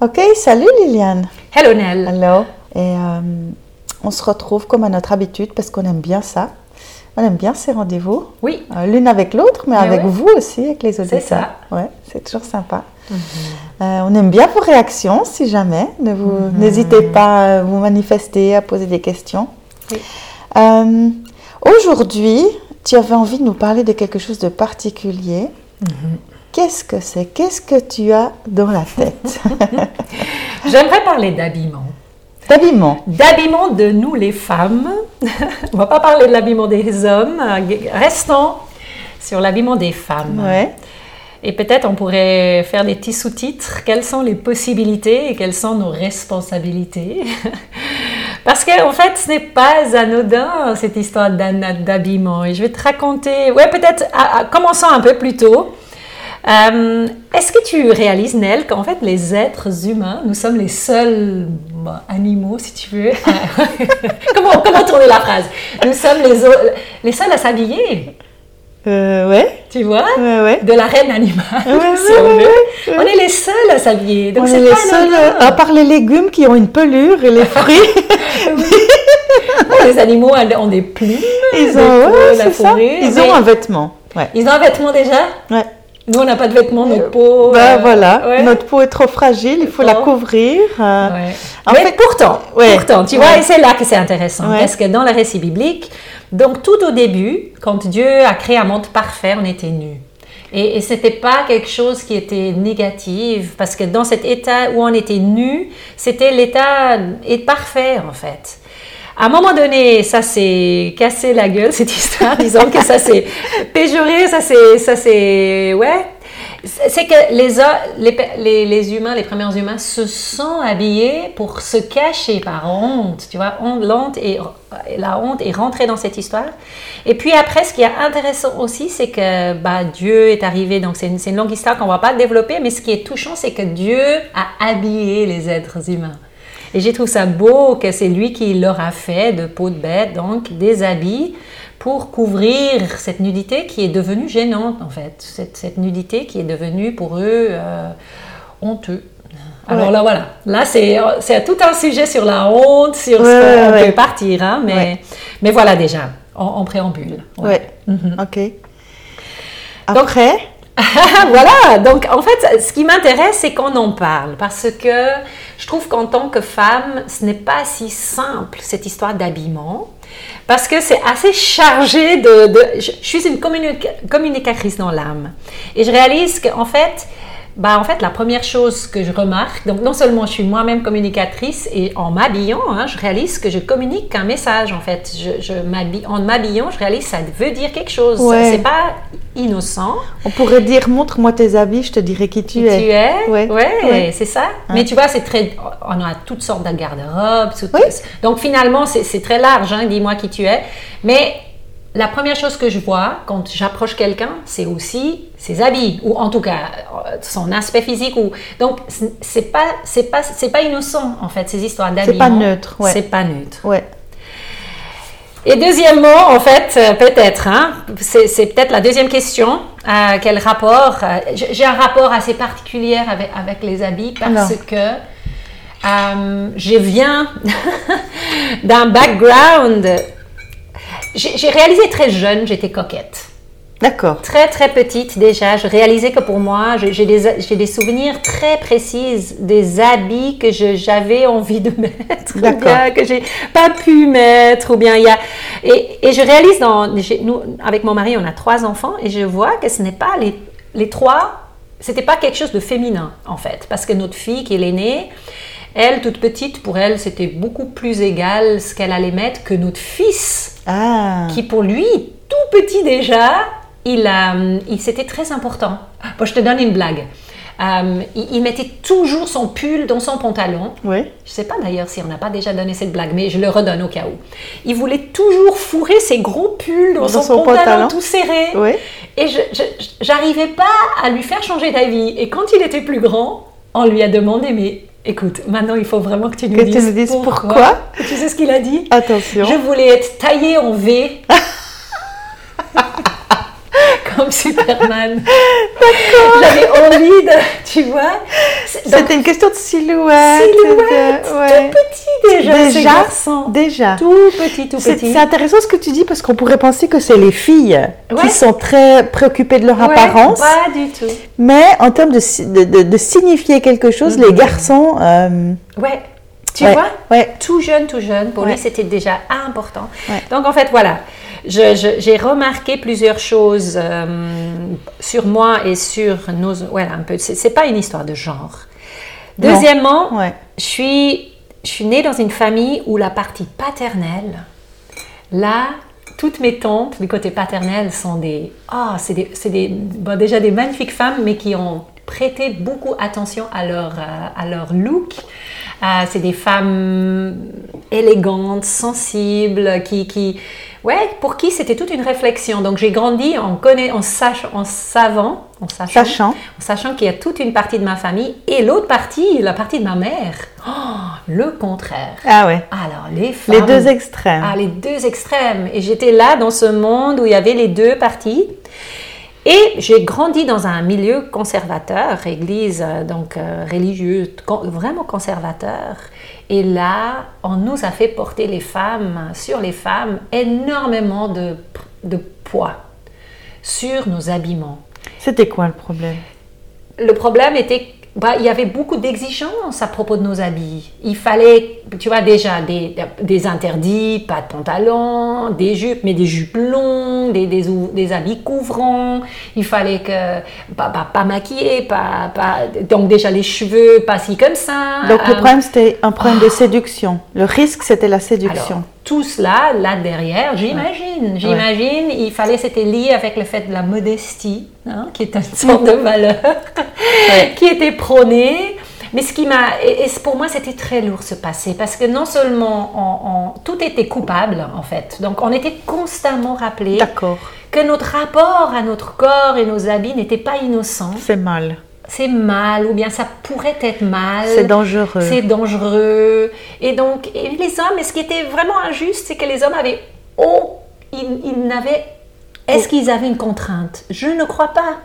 Ok, salut Liliane. Hello Nell. Hello. Et euh, on se retrouve comme à notre habitude parce qu'on aime bien ça. On aime bien ces rendez-vous. Oui. Euh, L'une avec l'autre, mais Ah avec ouais. vous aussi, avec les auditeurs. ça. Ouais, c'est toujours sympa. Euh, on aime bien vos réactions, si jamais. Ne vous- N'hésitez pas à vous manifester, à poser des questions. Oui. Aujourd'hui, tu avais envie de nous parler de quelque chose de particulier. Qu'est-ce que c'est? Qu'est-ce que tu as dans la tête? J'aimerais parler d'habillement. D'habillement. D'habillement de nous les femmes. On va pas parler de l'habillement des hommes. Restons sur l'habillement des femmes. Ouais. Et peut-être on pourrait faire des petits sous-titres. Quelles sont les possibilités et quelles sont nos responsabilités? Parce qu'en en fait, ce n'est pas anodin cette histoire d'habillement. Et je vais te raconter. Ouais, peut-être. commençons un peu plus tôt. Euh, Est-ce que tu réalises, Nell, qu'en fait, les êtres humains, nous sommes les seuls bah, animaux, si tu veux. comment, comment tourner la phrase? Nous sommes les, seuls à s'habiller, Euh, ouais. tu vois? Ouais, ouais. de la reine animale, Ouais, si on veut. On est les seuls à s'habiller. Donc On c'est est les pas seuls, anodin. à part les légumes qui ont une pelure et les fruits, Les animaux ont des plumes, ils des ont, peaux, ouais, la c'est ça. Ils mais ont un vêtement. Ouais. ils ont un vêtement déjà? Ouais. Nous on n'a pas de vêtements, notre peau. Bah euh, voilà, ouais. notre peau est trop fragile, il faut la couvrir. euh, Ouais. En Mais fait- pourtant, Ouais. pourtant, tu vois, et c'est là que c'est intéressant, parce que dans le récit biblique, donc tout au début, quand Dieu a créé un monde parfait, on était nus. Et, et c'était pas quelque chose qui était négatif, parce que dans cet état où on était nus, c'était l'état parfait en fait. À un moment donné, ça s'est cassé la gueule cette histoire, disons que ça s'est péjoré, ça s'est, ça s'est, ouais. C'est que les, humains, les premiers humains, se sont habillés pour se cacher par honte, tu vois, honte, honte et, la honte est rentrée dans cette histoire. Et puis après, ce qui est intéressant aussi, c'est que bah, Dieu est arrivé, donc c'est une, longue histoire qu'on va pas développer, mais ce qui est touchant, c'est que Dieu a habillé les êtres humains. Et j'ai trouvé ça beau que c'est lui qui leur a fait de peau de bête, donc des habits pour couvrir cette nudité qui est devenue gênante en fait. Cette, cette nudité qui est devenue pour eux euh, honteux. Alors Ouais. là voilà, là c'est tout un sujet sur la honte, sur ce Ouais, qu'on ouais, peut partir, hein, mais, mais voilà déjà, en, en préambule. ouais. Mhm. Ok. Après, voilà, donc en fait, ce qui m'intéresse, c'est qu'on en parle, parce que je trouve qu'en tant que femme, ce n'est pas si simple, cette histoire d'habillement, parce que c'est assez chargé de... je, suis une communica- communicatrice dans l'âme, et je réalise qu'en fait, bah, en fait, la première chose que je remarque, donc non seulement je suis moi-même communicatrice, et en m'habillant, hein, je réalise que je communique un message, en fait. Je, je m'habille- en m'habillant, je réalise que ça veut dire quelque chose. Ouais. C'est pas innocent on pourrait dire montre-moi tes habits, je te dirai qui tu qui es. tu es. Ouais. Ouais, Ouais. c'est ça. Mais tu vois, c'est très. On a toutes sortes de garde-robes. Oui. Donc finalement, c'est c'est très large. Hein, Dis-moi qui tu es. Mais la première chose que je vois quand j'approche quelqu'un, c'est aussi ses habits, ou en tout cas euh, son aspect physique. Ou donc c'est- c'est pas c'est pas c'est pas innocent en fait ces histoires d'habillement. pas neutre, ouais. C'est pas neutre. Ouais. Et deuxièmement, en fait, euh, peut-être, hein, c'est c'est peut-être la deuxième question. euh, quel rapport euh, J'ai j'ai un rapport assez particulier avec, avec les habits parce Alors. que euh, je viens d'un background. J'ai réalisé très jeune, j'étais coquette. D'accord. Très très petite déjà, je réalisais que pour moi, j'ai des, souvenirs très précis des habits que j'avais envie de mettre, ou bien que j'ai pas pu mettre, ou bien il y a... Et, et je réalise, dans, j'ai- nous, avec mon mari, on a trois enfants, et je vois que ce n'est pas les, les trois, c'était pas quelque chose de féminin en fait, parce que notre fille qui est l'aînée, elle, toute petite, pour elle, c'était beaucoup plus égal ce qu'elle allait mettre que notre fils Ah. qui pour lui, tout petit déjà, il, a, il c'était très important. Bon, je te donne une blague. Euh, il, il mettait toujours son pull dans son pantalon. Oui. Je sais pas d'ailleurs si on n'a pas déjà donné cette blague, mais je le redonne au cas où. Il voulait toujours fourrer ses gros pulls dans, Dans son, son pantalon, pantalon. tout serré. Oui. Et je j'arrivais pas à lui faire changer d'avis. Et quand il était plus grand, on lui a demandé, mais écoute, maintenant il faut vraiment que tu nous Que tu dises, nous dises pourquoi. pourquoi. Tu sais ce qu'il a dit? Attention. je voulais être taillée en V. comme Superman. J'avais envie de, tu vois. C'était une question de silhouette. Silhouette, tout petit déjà, déjà, déjà. Tout petit, tout petit. c'est intéressant ce que tu dis parce qu'on pourrait penser que c'est les filles Ouais. qui sont très préoccupées de leur Ouais, apparence. Pas du tout. Mais en termes de, de, de- de signifier quelque chose, les garçons. euh, Ouais. Tu ouais, vois? ouais. Tout jeune, tout jeune, pour Ouais. lui, c'était déjà important. Ouais. Donc, en fait, voilà. J'ai remarqué plusieurs choses euh, sur moi et sur nos. Voilà, un peu. C'est pas une histoire de genre. Deuxièmement, Ouais. je suis, je suis née dans une famille où la partie paternelle, là, toutes mes tantes du côté paternel sont des, ah, c'est des, c'est des, bon, déjà des magnifiques femmes, mais qui ont prêté beaucoup attention à leur, euh, à leur look. Euh, c'est des femmes élégantes, sensibles, qui, qui, ouais, pour qui c'était toute une réflexion. Donc j'ai grandi en en sach, en savant, en sachant, Sachant. en sachant qu'il y a toute une partie de ma famille et l'autre partie, la partie de ma mère, oh, le contraire. Ah ouais. Alors les femmes, Les deux extrêmes. ah, les deux extrêmes. Et j'étais là dans ce monde où il y avait les deux parties. Et j'ai grandi dans un milieu conservateur, église euh, donc euh, religieuse, con- vraiment conservateur. Et là, on nous a fait porter les femmes, sur les femmes, énormément de, de poids sur nos habillements. C'était quoi le problème? Le problème était bah, il y avait beaucoup d'exigences à propos de nos habits. Il fallait, tu vois, déjà des, des interdits, pas de pantalons, des jupes, mais des jupes longues, des, des, habits couvrants. Il fallait que, pas, pas, pas maquillé, pas, pas, donc déjà les cheveux, pas si comme ça. Donc le Euh, problème, c'était un problème de séduction. Le risque, c'était la séduction. alors, tout cela, là derrière, j'imagine, j'imagine, il fallait, c'était lié avec le fait de la modestie, hein, qui est une sorte de valeur, qui était prônée. Mais ce qui m'a, et, et pour moi, c'était très lourd ce passé, parce que non seulement on- on- tout était coupable en fait, donc on était constamment rappelé que notre rapport à notre corps et nos habits n'était pas innocent. C'est mal. C'est mal, ou bien ça pourrait être mal. C'est dangereux. C'est dangereux. Et donc, et les hommes, et ce qui était vraiment injuste, c'est que les hommes avaient. Oh, ils, ils n'avaient. Est-ce qu'ils avaient une contrainte? Je ne crois pas.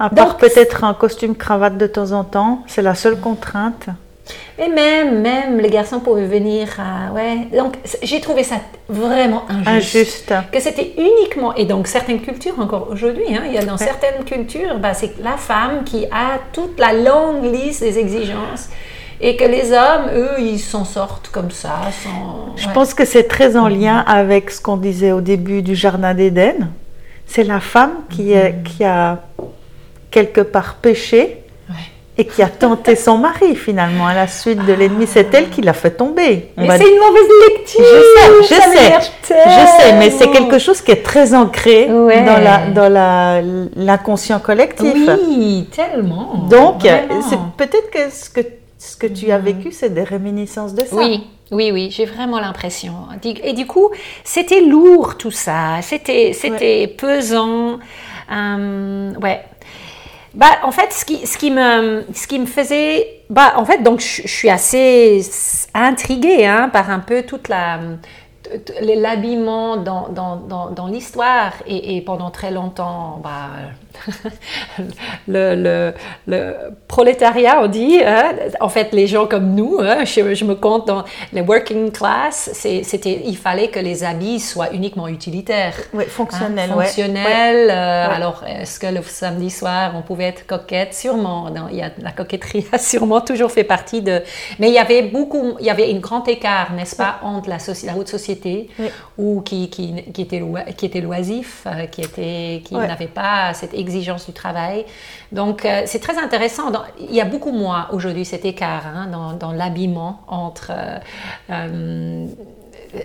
À part peut-être un costume cravate de temps en temps, c'est la seule contrainte. Mais même, même les garçons pouvaient venir à. Ouais. Donc, j'ai trouvé ça vraiment injuste. Injuste. Que c'était uniquement. Et donc, certaines cultures, encore aujourd'hui, hein, il y a dans certaines cultures, bah, c'est la femme qui a toute la longue liste des exigences. Et que les hommes, eux, ils s'en sortent comme ça. Sans... Je ouais. pense que c'est très en lien avec ce qu'on disait au début du Jardin d'Éden. C'est la femme qui, est- qui a quelque part péché Ouais. et qui a tenté son mari finalement à la suite de l'ennemi. C'est elle qui l'a fait tomber. On Mais va c'est une mauvaise lecture. Je sais, je sais, m'énerve je sais, mais c'est quelque chose qui est très ancré Ouais. dans la dans la l'inconscient collectif. Oui, tellement. Donc, c'est peut-être que ce que ce que tu as vécu, c'est des réminiscences de ça. Oui, oui, oui, j'ai vraiment l'impression. Et du coup, c'était lourd tout ça, c'était, c'était pesant. Euh, ouais. Bah, en fait, ce qui, ce qui me, ce qui me faisait, bah, en fait, donc, je, suis assez intriguée hein, par un peu toute la, l'habillement dans, dans, dans, dans l'histoire et, et pendant très longtemps, bah, le, le, le prolétariat, on dit, hein, en fait, les gens comme nous, hein, je, je me compte dans les working class, c'était, il fallait que les habits soient uniquement utilitaires. Oui, fonctionnel, Hein, ouais. fonctionnel. euh, Ouais. Alors, est-ce que le samedi soir, on pouvait être coquette? Sûrement. Non, il y a, la coquetterie a sûrement toujours fait partie de. Mais il y avait beaucoup, il y avait un grand écart, n'est-ce pas, entre la, haute société, ou qui, qui, qui, était, qui était loisif, euh, qui, était, qui n'avait pas cette exigence du travail. Donc, euh, c'est très intéressant. Il y a beaucoup moins aujourd'hui cet écart hein, dans, l'habillement entre. euh, euh,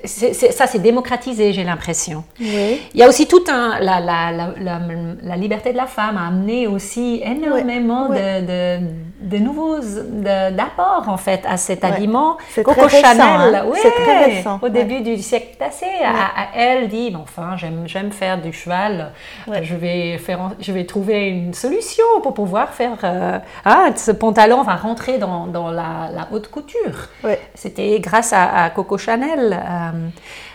ça, c'est démocratisé, j'ai l'impression. Oui. Il y a aussi tout un. La, la, la, la, la liberté de la femme a amené aussi énormément De, de, de nouveaux d'apports, en fait, à cet habillement. C'est Coco très récent, Chanel, hein. ouais, C'est très récent, au début du siècle passé, à- à, elle dit enfin, j'aime faire du cheval, je, vais faire, en- je vais trouver une solution pour pouvoir faire. euh, ah, ce pantalon va rentrer dans, dans la, haute couture. C'était grâce à, à Coco Chanel. Euh,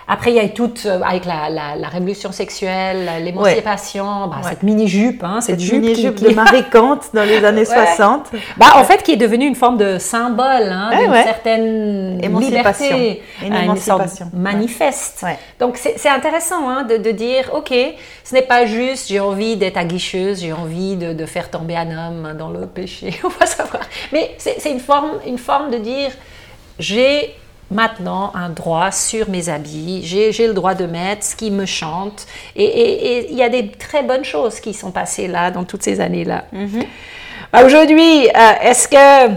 Après, il y a tout euh, avec la, la, la révolution sexuelle, l'émancipation, bah, cette mini-jupe, hein, cette, jupe, mini -jupe de Marie Kant dans les années 60. Bah, en fait, qui est devenue une forme de symbole hein, d'une certaine liberté, une émancipation. manifeste. Donc, c'est intéressant hein, de, de, dire, OK, ce n'est pas juste j'ai envie d'être aguicheuse, j'ai envie de, de, faire tomber un homme dans le péché, on va savoir. Mais c'est une forme, une forme de dire, j'ai maintenant un droit sur mes habits, j'ai le droit de mettre ce qui me chante. Et il y a des très bonnes choses qui sont passées là, dans toutes ces années-là. Mhm. Bah, aujourd'hui, euh, est-ce que...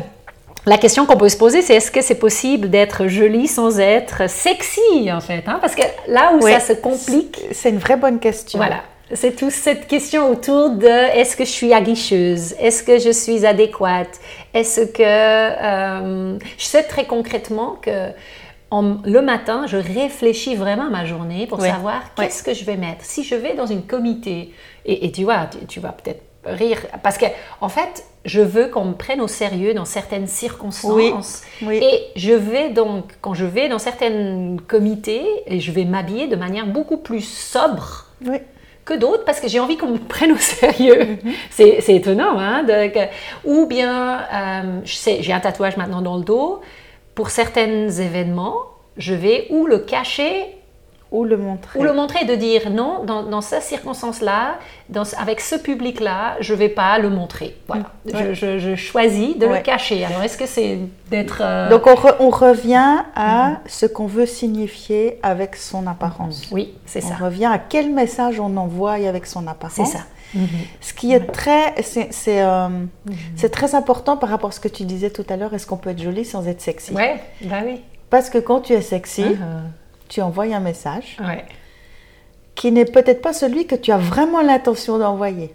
La question qu'on peut se poser, c'est est-ce que c'est possible d'être jolie sans être sexy, en fait hein? Parce que là où ça se complique... C'est une vraie bonne question. Voilà. C'est toute cette question autour de est-ce que je suis aguicheuse? Est-ce que je suis adéquate? Est-ce que euh, je sais très concrètement que le matin, je réfléchis vraiment à ma journée pour savoir qu'est-ce que je vais mettre. Si je vais dans une comité, et, tu vois, tu, vas peut-être rire, parce que en fait, je veux qu'on me prenne au sérieux dans certaines circonstances. Et je vais donc, quand je vais dans certains comités, et je vais m'habiller de manière beaucoup plus sobre. Oui que d'autres parce que j'ai envie qu'on me prenne au sérieux. Mhm. C'est étonnant, hein? ou bien, euh, je sais, j'ai un tatouage maintenant dans le dos. Pour certains événements, je vais ou le cacher ou le montrer. Ou le montrer, de dire non, dans, dans cette circonstance-là, avec ce public-là, je ne vais pas le montrer. Voilà. Mm. Je, choisis de le cacher. Alors, est-ce que c'est d'être... Euh, Donc, on, revient à mm-hmm. ce qu'on veut signifier avec son apparence. Mm-hmm. Oui, c'est ça. On revient à quel message on envoie avec son apparence. C'est ça. Mm-hmm. Ce qui est très, c'est euh, très important par rapport à ce que tu disais tout à l'heure. Est-ce qu'on peut être jolie sans être sexy? Ouais, bah oui. Parce que quand tu es sexy, uh-huh tu envoies un message qui n'est peut-être pas celui que tu as vraiment l'intention d'envoyer.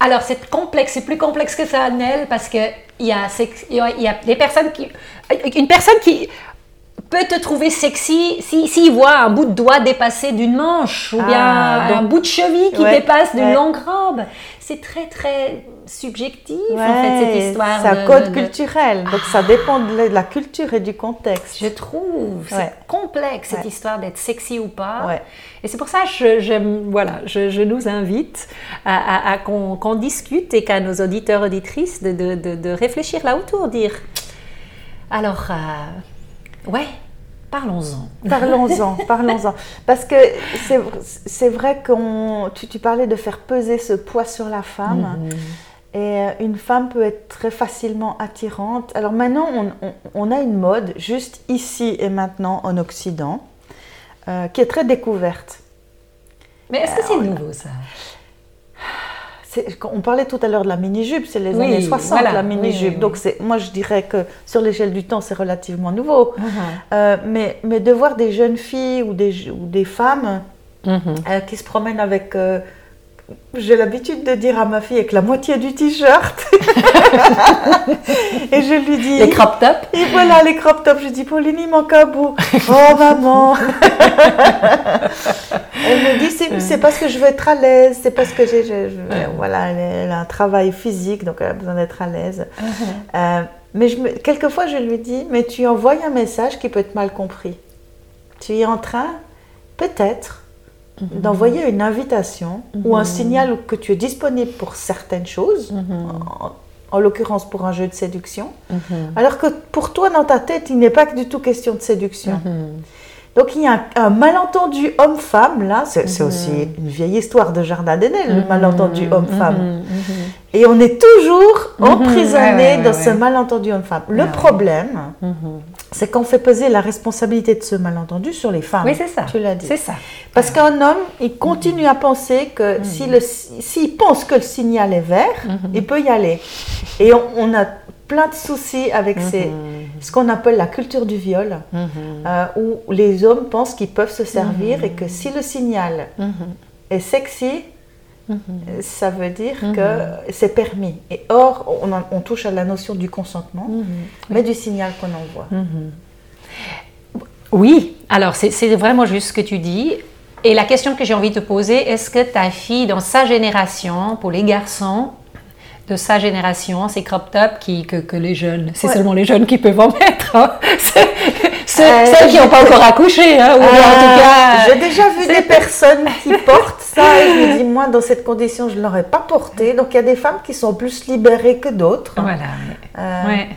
Alors, c'est complexe, c'est plus complexe que ça, Nel, parce qu'il y a, il y a des personnes qui. Une personne qui peut te trouver sexy s'il si, voit un bout de doigt dépasser d'une manche ou bien ah, un bout de cheville qui dépasse d'une longue robe. C'est très, très subjectif, en fait, cette histoire. C'est un code culturel, donc ça dépend de la culture et du contexte. Je trouve, c'est complexe, cette histoire d'être sexy ou pas. Et c'est pour ça que je, voilà, je, nous invite à, qu'on discute et qu'à nos auditeurs, auditrices, de, de, de, réfléchir là autour, dire, alors, euh, ouais, Parlons-en. Parlons-en, parlons-en. Parce que c'est vrai qu'on. Tu, tu, parlais de faire peser ce poids sur la femme. Mhm. Et euh, une femme peut être très facilement attirante. Alors maintenant, on, a une mode, juste ici et maintenant en Occident, euh, qui est très découverte. Mais est-ce que c'est nouveau ça? On parlait tout à l'heure de la mini-jupe, c'est les années 60, la mini-jupe. Donc, moi, je dirais que sur l'échelle du temps, c'est relativement nouveau. Uh-huh. Euh, mais, mais de voir des jeunes filles ou des, ou des femmes uh-huh. euh, qui se promènent avec euh, j'ai l'habitude de dire à ma fille avec la moitié du t-shirt. et je lui dis. Les crop tops Et voilà, les crop tops. Je dis, Pauline, il manque un bout. oh, maman Elle me dit, c'est parce que je veux être à l'aise. C'est parce que j'ai. Voilà, elle, a un travail physique, donc elle a besoin d'être à l'aise. Uh-huh. Euh, mais je quelquefois, je lui dis, mais tu envoies un message qui peut être mal compris. Tu es en train, peut-être, Mhm. d'envoyer une invitation ou un mhm. signal que tu es disponible pour certaines choses, mhm. en, l'occurrence pour un jeu de séduction, alors que pour toi, dans ta tête, il n'est pas du tout question de séduction. Donc il y a un, malentendu homme-femme, là, c'est aussi une vieille histoire de Jardin d'Éden, le malentendu homme-femme. Et on est toujours emprisonné dans ce malentendu homme-femme. Le problème, c'est qu'on fait peser la responsabilité de ce malentendu sur les femmes. Oui, c'est ça. Tu l'as dit. C'est ça. Parce qu'un homme, il continue à penser que mm. s'il pense que le signal est vert, mm-hmm. il peut y aller. Et on, a plein de soucis avec ces, mm-hmm. ce qu'on appelle la culture du viol, mm-hmm. euh, où les hommes pensent qu'ils peuvent se servir et que si le signal est sexy, ça veut dire que c'est permis. Et or, on, touche à la notion du consentement, mais du signal qu'on envoie. Oui, alors c'est vraiment juste ce que tu dis. Et la question que j'ai envie de te poser, est-ce que ta fille, dans sa génération, pour les garçons de sa génération, ces crop tops qui, que, les jeunes, c'est seulement les jeunes qui peuvent en mettre, hein. celles qui n'ont pas encore accouché, hein, ou en tout cas. J'ai déjà vu des personnes qui portent ça et je me dis, moi, dans cette condition, je ne l'aurais pas porté. Donc, il y a des femmes qui sont plus libérées que d'autres. Voilà. ouais.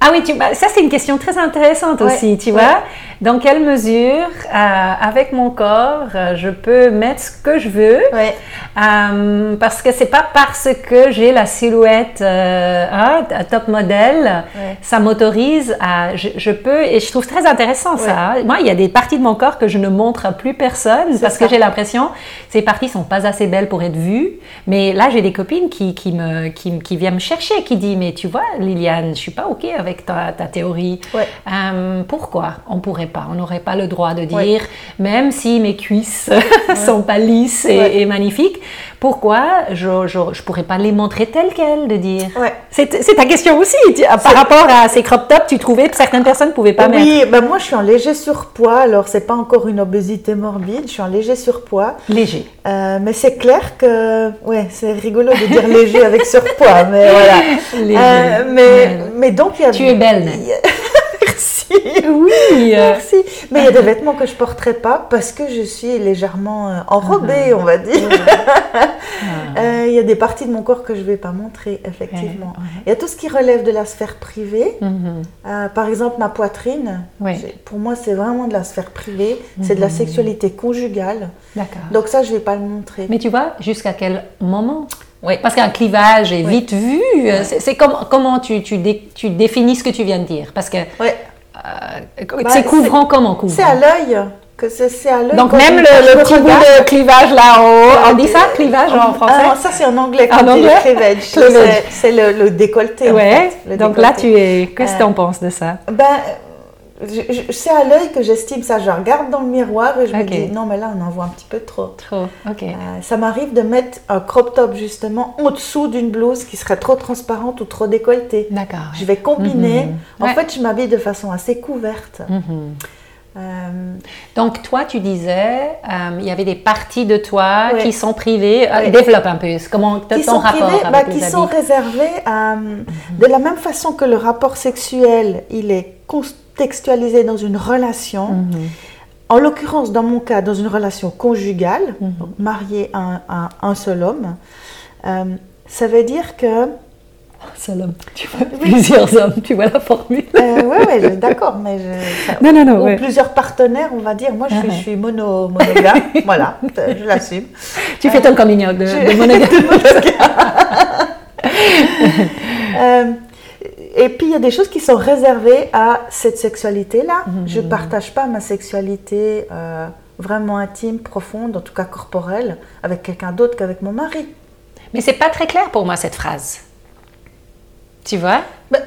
Ah oui, tu, bah, ça c'est une question très intéressante aussi, tu vois. Dans quelle mesure, euh, avec mon corps, euh, je peux mettre ce que je veux euh, Parce que c'est pas parce que j'ai la silhouette hein, top modèle, ça m'autorise à. Je, peux, et je trouve très intéressant ça. Moi, il y a des parties de mon corps que je ne montre à plus personne parce que j'ai l'impression ces parties sont pas assez belles pour être vues. Mais là, j'ai des copines qui, qui, me, qui, qui viennent me chercher, qui disent Mais tu vois, Liliane, je suis pas OK avec ta, ta théorie. pourquoi on pourrait on n'aurait pas le droit de dire, même si mes cuisses sont pas lisses et, magnifiques, pourquoi je ne pourrais pas les montrer telles quelles, de dire. C'est ta question aussi. Par rapport à ces crop tops, tu trouvais que certaines personnes ne pouvaient pas mettre. Oui, ben moi je suis en léger surpoids, alors c'est pas encore une obésité morbide, je suis en léger surpoids. Léger. Euh, mais c'est clair que, ouais, c'est rigolo de dire léger avec surpoids, mais voilà. Euh, mais, mais donc il y a. Tu es belle. Oui, merci. Mais il y a des vêtements que je porterai pas parce que je suis légèrement euh, enrobée, ah. on va dire. Euh, il y a des parties de mon corps que je vais pas montrer, effectivement. Il y a tout ce qui relève de la sphère privée. Mhm. Euh, par exemple, ma poitrine. Pour moi, c'est vraiment de la sphère privée. C'est de la mhm. sexualité conjugale. D'accord. Donc ça, je vais pas le montrer. Mais tu vois, jusqu'à quel moment oui, parce qu'un clivage est vite vu. C'est comment tu, tu, tu, définis ce que tu viens de dire? Parce que euh, bah, c'est couvrant comment couvrant? C'est à l'œil. Que c'est à l'œil. Donc même le, petit bout de clivage là-haut, on dit ça clivage en français? ah, Ça c'est en anglais. En anglais? C'est le, décolleté. Ouais. Donc là tu es. Qu'est-ce que tu en penses de ça? Ben c'est à l'œil que j'estime ça. Je regarde dans le miroir et je me dis non, mais là, on en voit un petit peu trop. Trop, ok. Euh, ça m'arrive de mettre un crop top justement en dessous d'une blouse qui serait trop transparente ou trop décolletée. D'accord. Je vais combiner. Mhm. En fait, je m'habille de façon assez couverte. Mhm. Euh, Donc toi, tu disais, euh, il y avait des parties de toi qui sont privées. développe un peu. Comment qui ton rapport avec bah, Qui sont réservées mhm. de la même façon que le rapport sexuel, il est constant textualisé dans une relation, mhm. en l'occurrence dans mon cas, dans une relation conjugale, mhm. mariée à, un seul homme, euh, ça veut dire que... Un seul homme, tu vois, plusieurs hommes, tu vois la formule. Euh, oui, ouais, d'accord, mais non, non, non, ou plusieurs partenaires, on va dire. Moi, je suis, uh-huh. mono, monogame, voilà, je l'assume. Tu fais ton coming de, de monogame. euh, et puis il y a des choses qui sont réservées à cette sexualité-là. Mhm. Je ne partage pas ma sexualité euh, vraiment intime, profonde, en tout cas corporelle, avec quelqu'un d'autre qu'avec mon mari. Mais c'est pas très clair pour moi cette phrase. Tu vois?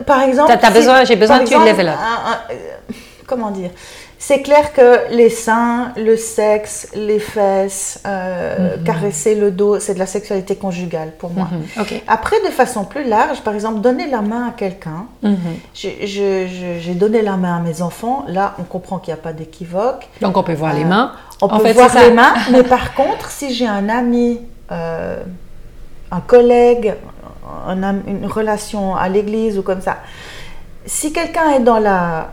Par exemple, besoin, j'ai besoin que tu up. Euh, comment dire? C'est clair que les seins, le sexe, les fesses, euh, mhm. caresser le dos, c'est de la sexualité conjugale pour moi. Mhm. Après, de façon plus large, par exemple, donner la main à quelqu'un. Mhm. J'ai donné la main à mes enfants. Là, on comprend qu'il n'y a pas d'équivoque. Donc, on peut voir les euh, mains. On peut voir les mains. mais par contre, si j'ai un ami, euh, un collègue, une relation à l'église ou comme ça, si quelqu'un est dans la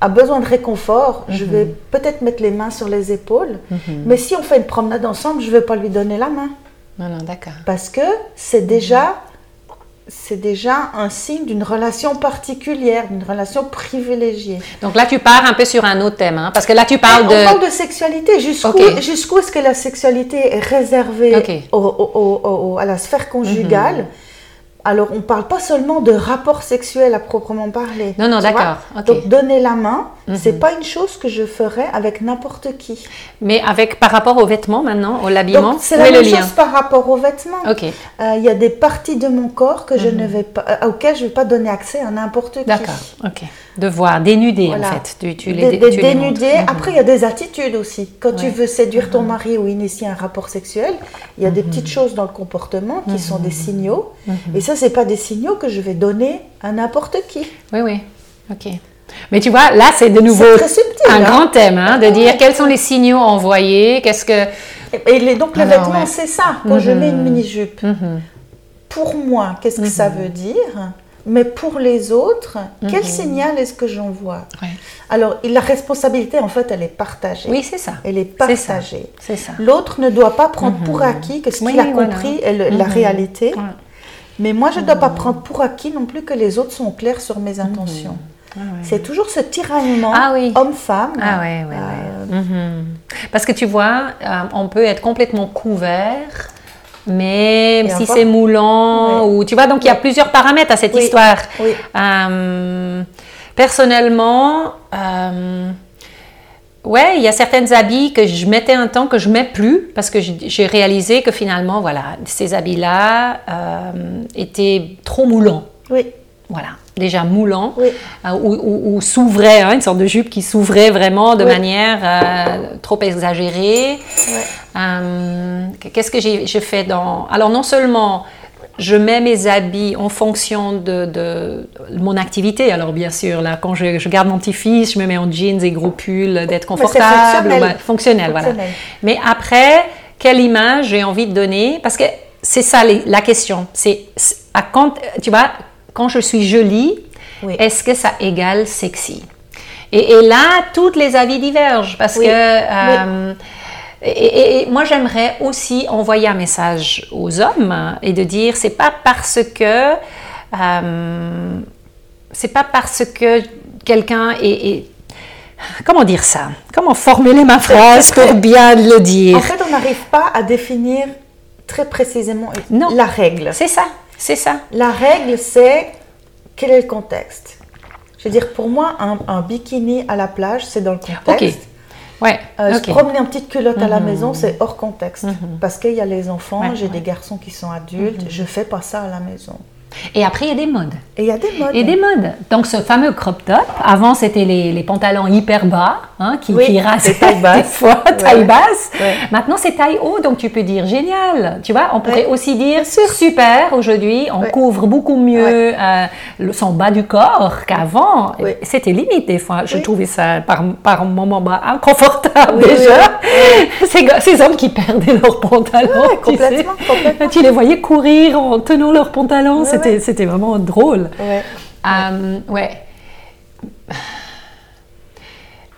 a besoin de réconfort, je vais mhm. peut-être mettre les mains sur les épaules. Mhm. Mais si on fait une promenade ensemble, je ne vais pas lui donner la main. Non, non, d'accord. Parce que c'est déjà, c'est déjà un signe d'une relation particulière, d'une relation privilégiée. Donc là, tu pars un peu sur un autre thème, hein, parce que là, tu parles de... On parle de sexualité. Jusqu'où est-ce que la sexualité est réservée à la sphère conjugale mhm. Alors, on ne parle pas seulement de rapport sexuel à proprement parler. Non, non, d'accord. Donc, donner la main, ce n'est c'est pas une chose que je ferais avec n'importe qui. Mais avec par rapport aux vêtements maintenant, au l'habillement, c'est la même chose par rapport aux vêtements. Euh, il y a des parties de mon corps que je mhm. ne vais pas, euh, auxquelles je ne vais pas donner accès à n'importe qui. D'accord. Ok. De voir, dénuder en fait. Tu, tu les, dénuder. Mhm. Après, il y a des attitudes aussi. Quand tu veux séduire ton mhm. mari ou initier un rapport sexuel, il y a des petites choses dans le comportement qui sont des signaux. Et ça, c'est pas des signaux que je vais donner à n'importe qui. Oui, oui. Ok. Mais tu vois, là, c'est de nouveau un hein. grand thème, hein, de dire quels sont les signaux envoyés, qu'est-ce que... Et donc, le vêtement, c'est ça. Quand je mets une mhm. mini-jupe, mhm. pour moi, qu'est-ce que ça mhm. veut dire? Mais pour les autres, quel Mhm. signal est-ce que j'envoie Ouais. Alors, la responsabilité, en fait, elle est partagée. Oui, c'est ça. Elle est partagée. C'est ça. L'autre ne doit pas prendre pour acquis que ce Oui, qu'il a voilà. compris est le- la Mhm. réalité. Ouais. Mais moi, je ne dois pas prendre pour acquis non plus que les autres sont clairs sur mes intentions. Ah ouais. C'est toujours ce tiraillement Ah oui. homme-femme. Ah Euh. Mhm. Parce que tu vois, euh, on peut être complètement couvert, mais Et si c'est moulant, ou tu vois, donc il y a plusieurs paramètres à cette Oui, histoire. oui. Euh, personnellement, euh, ouais, il y a certains habits que je mettais un temps que je mets plus parce que j'ai réalisé que finalement, voilà, ces habits-là euh, étaient trop moulants. Oui, Voilà, déjà moulants oui. euh, ou, ou- ou s'ouvrait, hein, une sorte de jupe qui s'ouvrait vraiment de Oui. manière euh, trop exagérée. Euh, Qu'est-ce que j'ai je fais dans... Alors non seulement je mets mes habits en fonction de, de mon activité, alors bien sûr, là, quand je, je garde mon petit-fils, je me mets en jeans et gros pull, d'être confortable, fonctionnel. bah, fonctionnel, voilà. Mais après, quelle image j'ai envie de donner? Parce que c'est ça les- la question. C'est à quand, tu vois, quand je suis jolie, Oui. est-ce que ça égale sexy? Et, et là, toutes les avis divergent parce Oui. que euh, et, et- et moi j'aimerais aussi envoyer un message aux hommes et de dire c'est pas parce que euh, c'est pas parce que quelqu'un est, est- comment dire ça? Comment formuler ma phrase pour bien le dire? En fait, on n'arrive pas à définir très précisément Non. la règle. C'est ça, c'est ça. La règle, c'est quel est le contexte Je veux dire, pour moi, un, un bikini à la plage, c'est dans le contexte. Ouais. Euh, ok. Se promener en petite culotte à la Mhm. maison, c'est hors contexte. Parce qu'il y a les enfants, Ouais, j'ai ouais. des garçons qui sont adultes, je fais pas ça à la maison. Et après il y a des modes. Et il y a des modes. Et des modes. Donc ce fameux crop top, avant c'était les, les pantalons hyper bas, hein, qui, Oui, qui taille basse. des fois, Ouais. taille basse. Ouais. Maintenant c'est taille haut, donc tu peux dire génial. Tu vois, on pourrait Ouais. aussi dire super, aujourd'hui on couvre beaucoup mieux euh, le, son bas du corps qu'avant. C'était limite des fois. Je trouvais ça par, par moments bah, inconfortable Oui, oui, déjà. Ces, hommes qui perdaient leurs pantalons. Tu sais. complètement. Tu les voyais courir en tenant leurs pantalons, c'était ouais. c'était vraiment drôle. Ouais. Euh, ouais.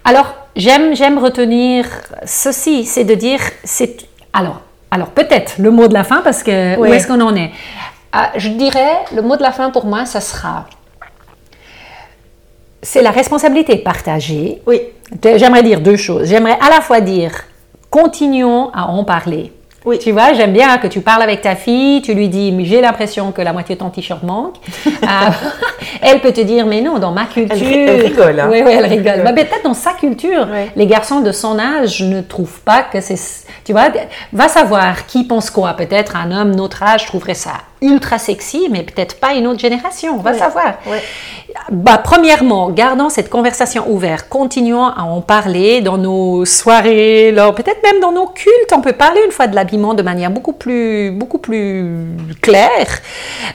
Alors, j'aime, j'aime retenir ceci, c'est de dire, c'est, alors, alors peut-être le mot de la fin, parce que où Oui. est-ce qu'on en est? Ah, Je dirais, le mot de la fin pour moi, ça sera, c'est la responsabilité partagée. Oui, J'aimerais dire deux choses. J'aimerais à la fois dire, continuons à en parler. Oui. Tu vois, j'aime bien que tu parles avec ta fille, tu lui dis, Mais j'ai l'impression que la moitié de ton t-shirt manque. Euh, elle peut te dire, mais non, dans ma culture. ri- elle rigole, hein. Oui, oui, elle rigole. rigole. Bah, peut-être dans sa culture, les garçons de son âge ne trouvent pas que c'est. Tu vois, va savoir qui pense quoi. Peut-être un homme notre âge trouverait ça ultra sexy, mais peut-être pas une autre génération. Va Ouais. savoir. Bah, premièrement, gardons cette conversation ouverte, continuons à en parler dans nos soirées, peut-être même dans nos cultes. On peut parler une fois de l'habillement de manière beaucoup plus, beaucoup plus claire,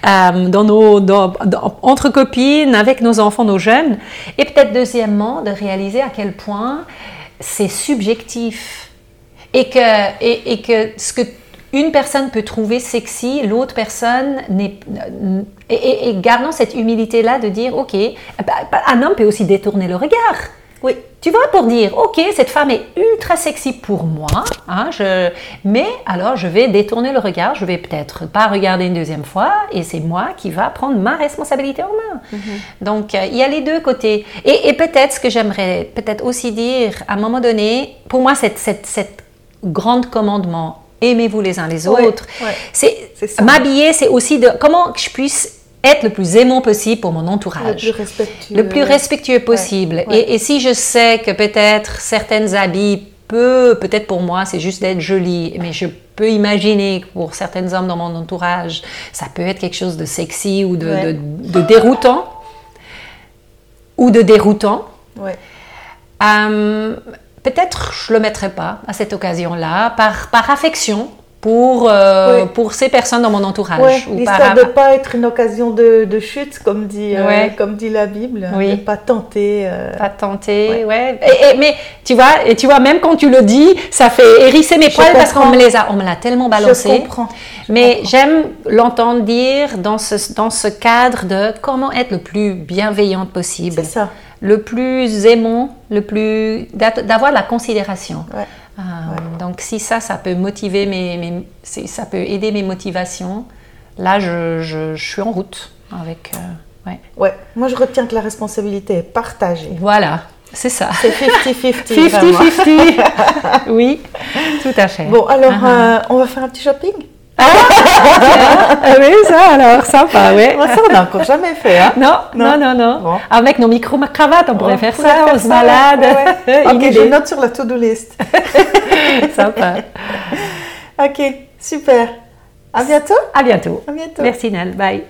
euh, dans nos, dans- dans- entre copines, avec nos enfants, nos jeunes. Et peut-être deuxièmement, de réaliser à quel point c'est subjectif et que, et, et que ce que une personne peut trouver sexy, l'autre personne n'est. Et, et- et gardons cette humilité-là de dire, ok, bah, bah, un homme peut aussi détourner le regard. Oui. Tu vois, pour dire, ok, cette femme est ultra sexy pour moi, hein, je, mais alors je vais détourner le regard, je vais peut-être pas regarder une deuxième fois, et c'est moi qui va prendre ma responsabilité en main. Donc euh, il y a les deux côtés. Et, et peut-être ce que j'aimerais peut-être aussi dire, à un moment donné, pour moi, cette, cette, cette grande commandement, aimez-vous les uns les autres, ouais. c'est m'habiller, c'est aussi de comment que je puisse être le plus aimant possible pour mon Le entourage plus respectueux. le plus respectueux possible. ouais. Et, et si je sais que peut-être certaines habits peut, peut-être pour moi, c'est juste d'être jolie, mais je peux imaginer que pour certains hommes dans mon entourage, ça peut être quelque chose de sexy ou de, Ouais. de- de déroutant. Ou de déroutant. Ouais. Euh, peut-être je le mettrai pas à cette occasion-là, par, par affection pour, euh, pour ces personnes dans mon entourage. ou l'histoire de ne pas être une occasion de, de chute, comme dit, euh, comme dit la Bible. Oui. De pas tenter. Pas tenter, ouais. Et, mais tu vois, et tu vois, même quand tu le dis, ça fait hérisser mes poils parce qu'on me les a, on me l'a tellement balancé. Je comprends. mais j'aime l'entendre dire dans ce, dans ce cadre de comment être le plus bienveillant possible. C'est ça. Le plus aimant, le plus d'avoir la considération. Ouais. Euh, donc si ça, ça peut motiver mes, ça peut aider mes motivations. Là, je, je, suis en route avec. Euh, ouais. ouais. Moi, je retiens que la responsabilité est partagée. Voilà. C'est ça. C'est 50-50. 50-50. oui, tout à fait. Bon, alors, uh-huh. euh, on va faire un petit shopping? Ah, oui, ça alors, sympa, oui. ça, on n'a encore jamais fait. Hein non, non, non, non. Avec nos micro-cravates, on pourrait faire ça, on se balade. ok, je note sur la to-do list. sympa. Ok, super. À bientôt. À bientôt. À bientôt. Merci Nel, bye.